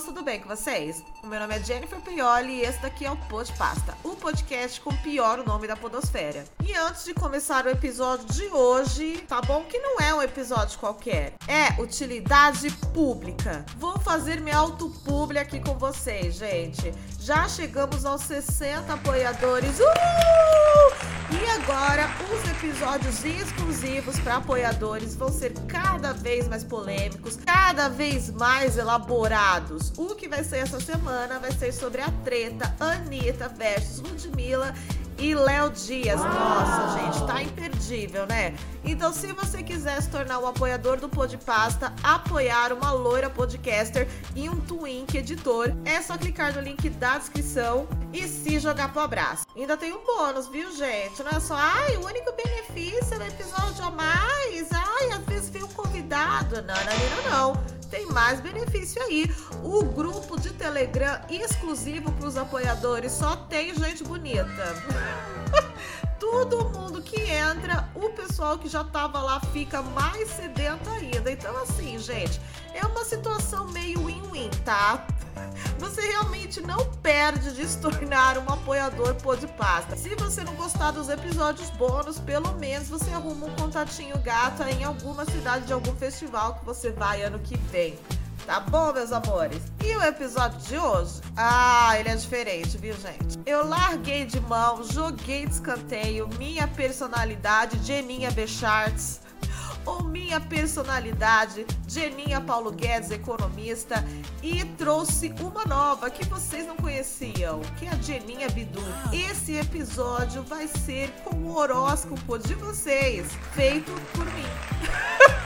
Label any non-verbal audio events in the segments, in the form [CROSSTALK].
tudo bem com vocês? O meu nome é Jennifer Pioli e esse daqui é o Pod Pasta, o podcast com o pior nome da podosfera. E antes de começar o episódio de hoje, tá bom que não é um episódio qualquer, é utilidade pública. Vou fazer minha autopubli aqui com vocês, gente. Já chegamos aos 60 apoiadores. Uh! E agora, os episódios exclusivos para apoiadores vão ser cada vez mais polêmicos, cada vez mais elaborados. O que vai ser essa semana vai ser sobre a treta Anitta versus Ludmilla e Léo Dias. Nossa, gente, tá imperdível, né? Então, se você quiser se tornar um apoiador do Podpasta, apoiar uma loira podcaster e um twink editor, é só clicar no link da descrição e se jogar pro abraço. Ainda tem um bônus, viu, gente? Não é só, ai, o único benefício do episódio a mais. Ai, às vezes vem um convidado. Não, não, não, não tem mais benefício aí. O grupo de Telegram exclusivo para os apoiadores só tem gente bonita. [LAUGHS] Todo mundo que entra, o pessoal que já tava lá fica mais sedento ainda. Então, assim, gente, é uma situação meio win-win, tá? Você realmente não perde de se tornar um apoiador Podpasta. Se você não gostar dos episódios bônus, pelo menos você arruma um contatinho gata em alguma cidade de algum festival que você vai ano que vem. Tá bom, meus amores? E o episódio de hoje? Ah, ele é diferente, viu, gente? Eu larguei de mão, joguei de escanteio minha personalidade, Jeninha Becharts ou minha personalidade, Jeninha Paulo Guedes, economista, e trouxe uma nova que vocês não conheciam, que é a Jeninha Bidu. Esse episódio vai ser com o horóscopo de vocês, feito por mim. [LAUGHS]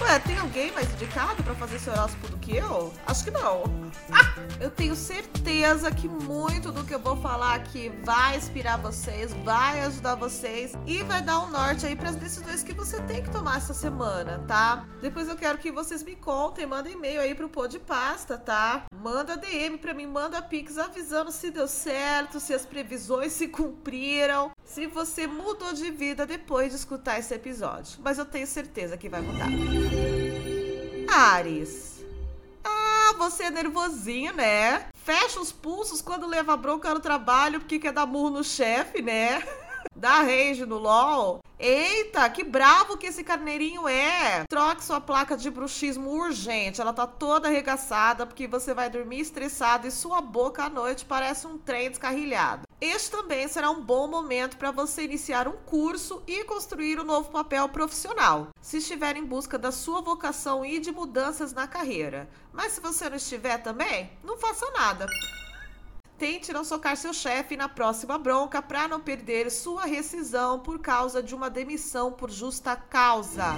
Ué, tem alguém mais indicado para fazer esse horóscopo do que eu? Acho que não. Ah, eu tenho certeza que muito do que eu vou falar aqui vai inspirar vocês, vai ajudar vocês e vai dar um norte aí para as decisões que você tem que tomar essa semana, tá? Depois eu quero que vocês me contem, mandem e-mail aí pro Pô de Pasta, tá? Manda DM para mim, manda Pix avisando se deu certo, se as previsões se cumpriram, se você mudou de vida depois de escutar esse episódio. Mas eu tenho certeza que vai mudar. Ares. Ah, você é nervosinho, né? Fecha os pulsos quando leva bronca no trabalho porque quer dar murro no chefe, né? [LAUGHS] Dá rage no LOL. Eita, que bravo que esse carneirinho é! Troque sua placa de bruxismo urgente. Ela tá toda arregaçada porque você vai dormir estressado e sua boca à noite parece um trem descarrilhado. Este também será um bom momento para você iniciar um curso e construir um novo papel profissional, se estiver em busca da sua vocação e de mudanças na carreira. Mas se você não estiver também, não faça nada. Tente não socar seu chefe na próxima bronca para não perder sua rescisão por causa de uma demissão por justa causa.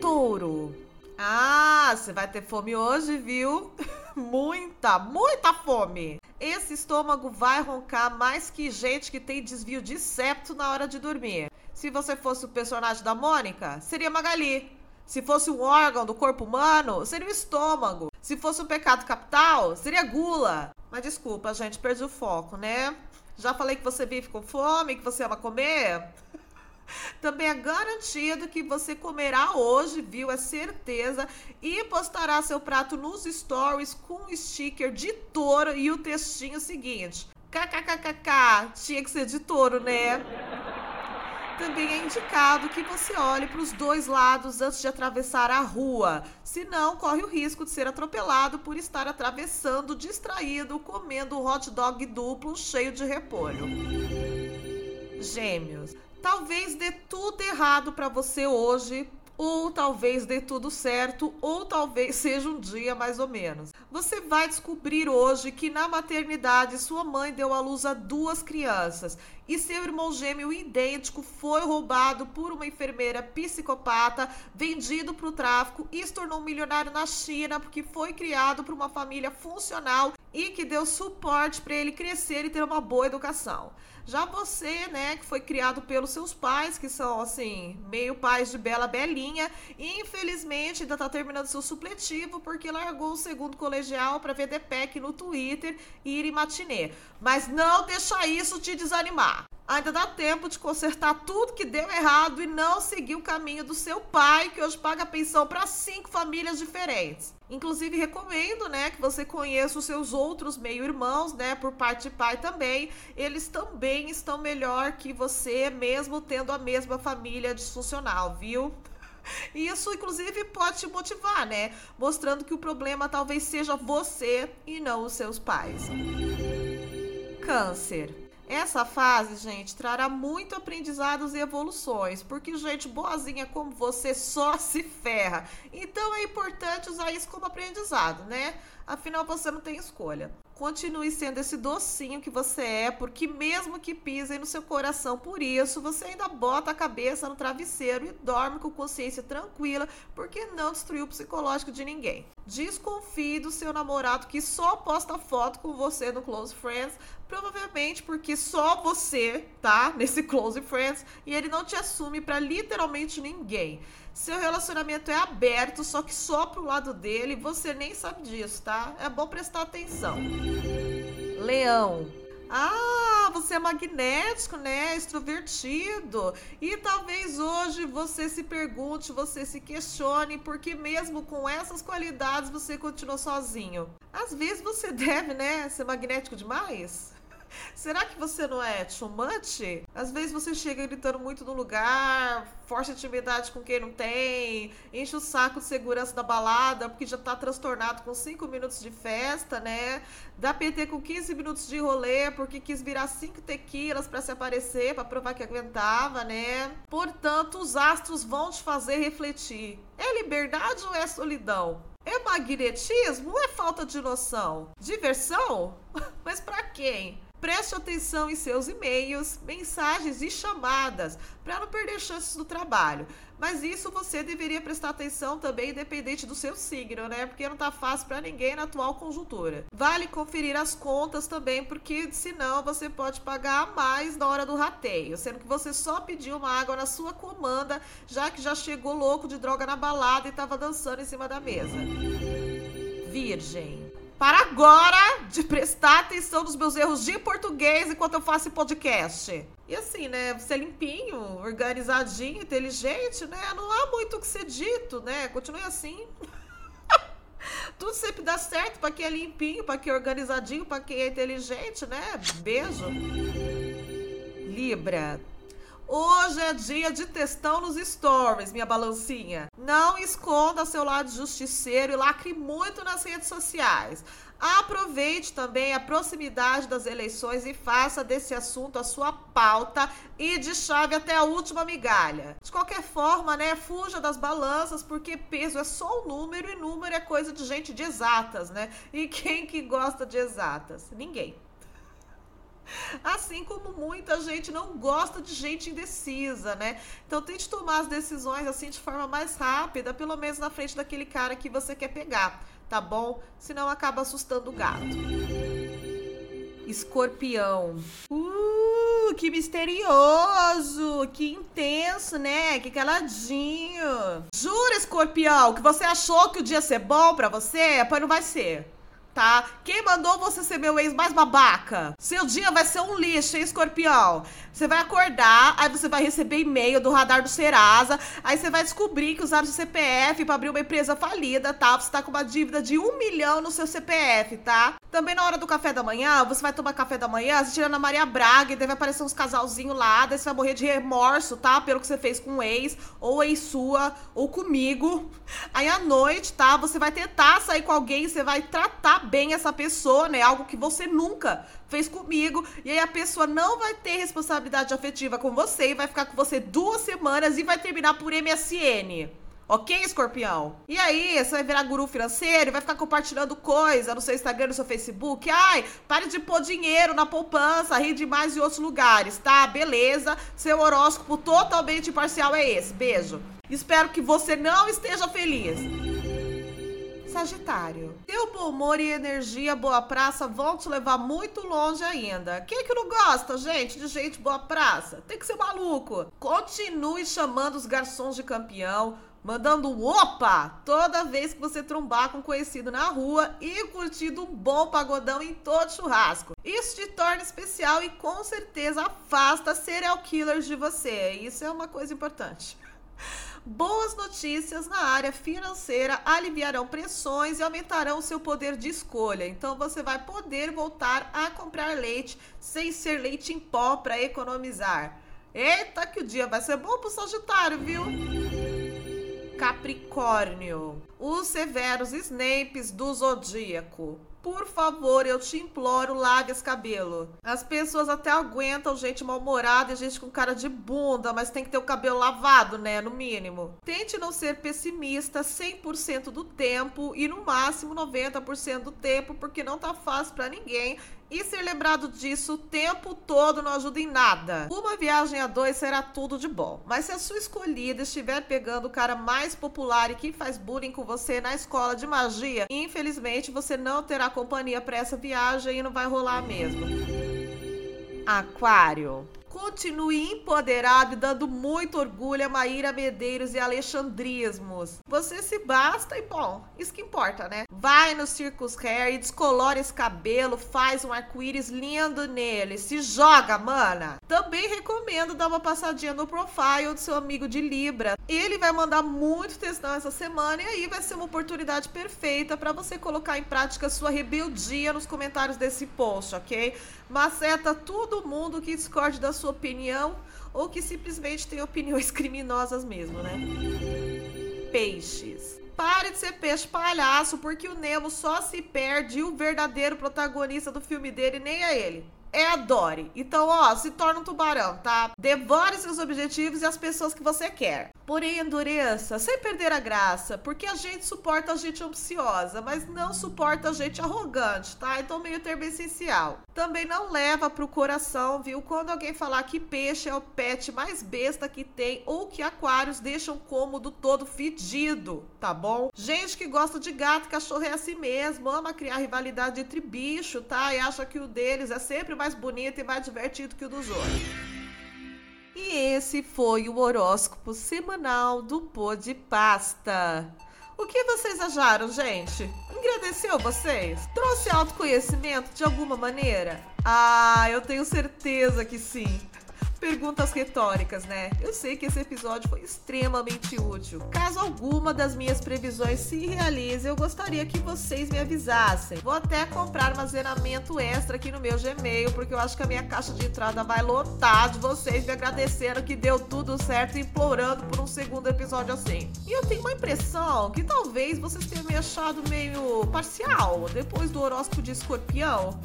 Touro. Ah, você vai ter fome hoje, viu? [LAUGHS] muita, muita fome. Esse estômago vai roncar mais que gente que tem desvio de septo na hora de dormir. Se você fosse o personagem da Mônica, seria Magali. Se fosse um órgão do corpo humano, seria o estômago. Se fosse um pecado capital, seria gula. Mas desculpa, gente, perdi o foco, né? Já falei que você vive com fome, que você ama comer. Também é garantido que você comerá hoje, viu? É certeza. E postará seu prato nos stories com um sticker de touro e o textinho seguinte: KKKKK. Tinha que ser de touro, né? Também é indicado que você olhe para os dois lados antes de atravessar a rua. Senão, corre o risco de ser atropelado por estar atravessando distraído, comendo um hot dog duplo cheio de repolho. Gêmeos. Talvez dê tudo errado para você hoje, ou talvez dê tudo certo, ou talvez [LAUGHS] seja um dia mais ou menos. Você vai descobrir hoje que na maternidade sua mãe deu à luz a duas crianças e seu irmão gêmeo idêntico foi roubado por uma enfermeira psicopata, vendido para o tráfico e se tornou um milionário na China porque foi criado por uma família funcional e que deu suporte para ele crescer e ter uma boa educação. Já você, né, que foi criado pelos seus pais, que são assim, meio pais de bela belinha, e infelizmente ainda tá terminando seu supletivo porque largou o segundo colegial para ver Pack no Twitter e ir em matinê. Mas não deixa isso te desanimar. Ainda dá tempo de consertar tudo que deu errado e não seguir o caminho do seu pai, que hoje paga pensão para cinco famílias diferentes. Inclusive, recomendo, né, que você conheça os seus outros meio-irmãos, né, por parte de pai também. Eles também estão melhor que você, mesmo tendo a mesma família disfuncional, viu? E [LAUGHS] isso, inclusive, pode te motivar, né? Mostrando que o problema talvez seja você e não os seus pais. Câncer. Essa fase, gente, trará muito aprendizados e evoluções, porque gente boazinha como você só se ferra. Então é importante usar isso como aprendizado, né? Afinal, você não tem escolha. Continue sendo esse docinho que você é, porque mesmo que pisem no seu coração por isso, você ainda bota a cabeça no travesseiro e dorme com consciência tranquila, porque não destruiu o psicológico de ninguém. Desconfie do seu namorado que só posta foto com você no Close Friends, provavelmente porque só você tá nesse Close Friends e ele não te assume para literalmente ninguém. Seu relacionamento é aberto, só que só pro lado dele, você nem sabe disso, tá? É bom prestar atenção. Leão. Ah, você é magnético, né? Extrovertido. E talvez hoje você se pergunte, você se questione, porque mesmo com essas qualidades você continua sozinho. Às vezes você [LAUGHS] deve, né, ser magnético demais. Será que você não é too much? Às vezes você chega gritando muito no lugar, força intimidade com quem não tem, enche o saco de segurança da balada porque já tá transtornado com 5 minutos de festa, né? Dá PT com 15 minutos de rolê porque quis virar 5 tequilas para se aparecer, para provar que aguentava, né? Portanto, os astros vão te fazer refletir. É liberdade ou é solidão? É magnetismo ou é falta de noção? Diversão? [LAUGHS] Mas para quem? Preste atenção em seus e-mails, mensagens e chamadas para não perder chances no trabalho. Mas isso você deveria prestar atenção também, independente do seu signo, né? Porque não tá fácil para ninguém na atual conjuntura. Vale conferir as contas também, porque senão você pode pagar mais na hora do rateio, sendo que você só pediu uma água na sua comanda, já que já chegou louco de droga na balada e tava dançando em cima da mesa. Virgem para agora de prestar atenção nos meus erros de português enquanto eu faço podcast. E assim, né? Você é limpinho, organizadinho, inteligente, né? Não há muito o que ser dito, né? Continue assim. [LAUGHS] Tudo sempre dá certo para quem é limpinho, para quem é organizadinho, para quem é inteligente, né? Beijo. Libra. Hoje é dia de testão nos stories, minha balancinha. Não esconda seu lado justiceiro e lacre muito nas redes sociais. Aproveite também a proximidade das eleições e faça desse assunto a sua pauta e de chave até a última migalha. De qualquer forma, né, fuja das balanças, porque peso é só um número e número é coisa de gente de exatas, né? E quem que gosta de exatas? Ninguém. Assim como muita gente não gosta de gente indecisa, né? Então tente tomar as decisões assim de forma mais rápida, pelo menos na frente daquele cara que você quer pegar, tá bom? Senão acaba assustando o gato. Escorpião. Uh, que misterioso, que intenso, né? Que caladinho. Jura, escorpião, que você achou que o dia ia ser bom para você? Pois não vai ser tá? Quem mandou você ser meu ex mais babaca? Seu dia vai ser um lixo, hein, escorpião? Você vai acordar, aí você vai receber e-mail do radar do Serasa, aí você vai descobrir que usaram seu CPF para abrir uma empresa falida, tá? Você tá com uma dívida de um milhão no seu CPF, tá? Também na hora do café da manhã, você vai tomar café da manhã, você tirando a Maria Braga, e deve aparecer uns casalzinhos lá, daí você vai morrer de remorso, tá? Pelo que você fez com o ex, ou ex sua, ou comigo. Aí à noite, tá? Você vai tentar sair com alguém, você vai tratar bem essa pessoa, né? Algo que você nunca fez comigo. E aí a pessoa não vai ter responsabilidade afetiva com você e vai ficar com você duas semanas e vai terminar por MSN. Ok, escorpião? E aí, você vai virar guru financeiro vai ficar compartilhando coisa no seu Instagram, no seu Facebook. Ai, pare de pôr dinheiro na poupança, rir demais em outros lugares, tá? Beleza. Seu horóscopo totalmente parcial é esse. Beijo. Espero que você não esteja feliz. Sagitário. Teu bom humor e energia boa praça vão te levar muito longe ainda. Quem é que não gosta, gente, de gente boa praça? Tem que ser maluco. Continue chamando os garçons de campeão mandando um opa toda vez que você trombar com um conhecido na rua e curtindo um bom pagodão em todo churrasco. Isso te torna especial e com certeza afasta serial killers de você. Isso é uma coisa importante. Boas notícias na área financeira aliviarão pressões e aumentarão seu poder de escolha. Então você vai poder voltar a comprar leite sem ser leite em pó para economizar. Eita, que o dia vai ser bom pro Sagitário, viu? Capricórnio, os severos Snapes do zodíaco. Por favor, eu te imploro, lave esse cabelo. As pessoas até aguentam gente mal-humorada e gente com cara de bunda, mas tem que ter o cabelo lavado, né? No mínimo. Tente não ser pessimista 100% do tempo e no máximo 90% do tempo, porque não tá fácil para ninguém e ser lembrado disso o tempo todo não ajuda em nada. Uma viagem a dois será tudo de bom. Mas se a sua escolhida estiver pegando o cara mais popular e que faz bullying com você na escola de magia, infelizmente você não terá companhia para essa viagem e não vai rolar mesmo. Aquário. Continue empoderado e dando muito orgulho a Maíra Medeiros e Alexandrismos. Você se basta e bom, isso que importa, né? Vai no Circus Hair e descolora esse cabelo, faz um arco-íris lindo nele, se joga, mana. Também recomendo dar uma passadinha no profile do seu amigo de Libra. Ele vai mandar muito textão essa semana e aí vai ser uma oportunidade perfeita para você colocar em prática sua rebeldia nos comentários desse post, ok? Maceta todo mundo que discorde da sua opinião ou que simplesmente tem opiniões [LAUGHS] criminosas mesmo, né? Peixes. Pare de ser peixe palhaço, porque o Nemo só se perde e o verdadeiro protagonista do filme dele nem é ele é a Dory. Então, ó, se torna um tubarão, tá? Devore seus objetivos e as pessoas que você quer. Porém, endureça, sem perder a graça, porque a gente suporta a gente ambiciosa, mas não suporta a gente arrogante, tá? Então, meio termo essencial. Também não leva pro coração, viu? Quando alguém falar que peixe é o pet mais besta que tem ou que aquários deixam o cômodo todo fedido, tá bom? Gente que gosta de gato cachorro é assim mesmo, ama criar rivalidade entre bicho, tá? E acha que o deles é sempre mais bonito e mais divertido que o dos outros. E esse foi o horóscopo semanal do Pô de Pasta. O que vocês acharam, gente? Agradeceu vocês? Trouxe autoconhecimento de alguma maneira? Ah, eu tenho certeza que sim. Perguntas retóricas, né? Eu sei que esse episódio foi extremamente útil. Caso alguma das minhas previsões se realize, eu gostaria que vocês me avisassem. Vou até comprar armazenamento extra aqui no meu Gmail, porque eu acho que a minha caixa de entrada vai lotar de vocês me agradecendo que deu tudo certo e implorando por um segundo episódio assim. E eu tenho uma impressão que talvez vocês tenham me achado meio parcial depois do horóscopo de escorpião.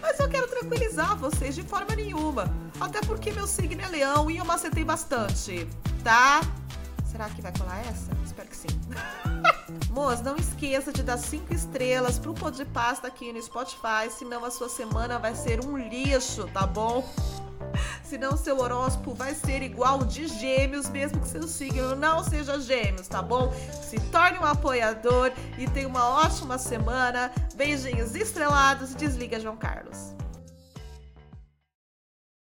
Mas eu quero tranquilizar vocês de forma nenhuma. Até porque meu signo é leão e eu macetei bastante, tá? Será que vai colar essa? Espero que sim. [LAUGHS] Moço, não esqueça de dar cinco estrelas pro Pô de Pasta aqui no Spotify, senão a sua semana vai ser um lixo, tá bom? Senão seu horóscopo vai ser igual de gêmeos, mesmo que seu signo não seja gêmeos, tá bom? Se torne um apoiador e tenha uma ótima semana. Beijinhos estrelados desliga, João Carlos.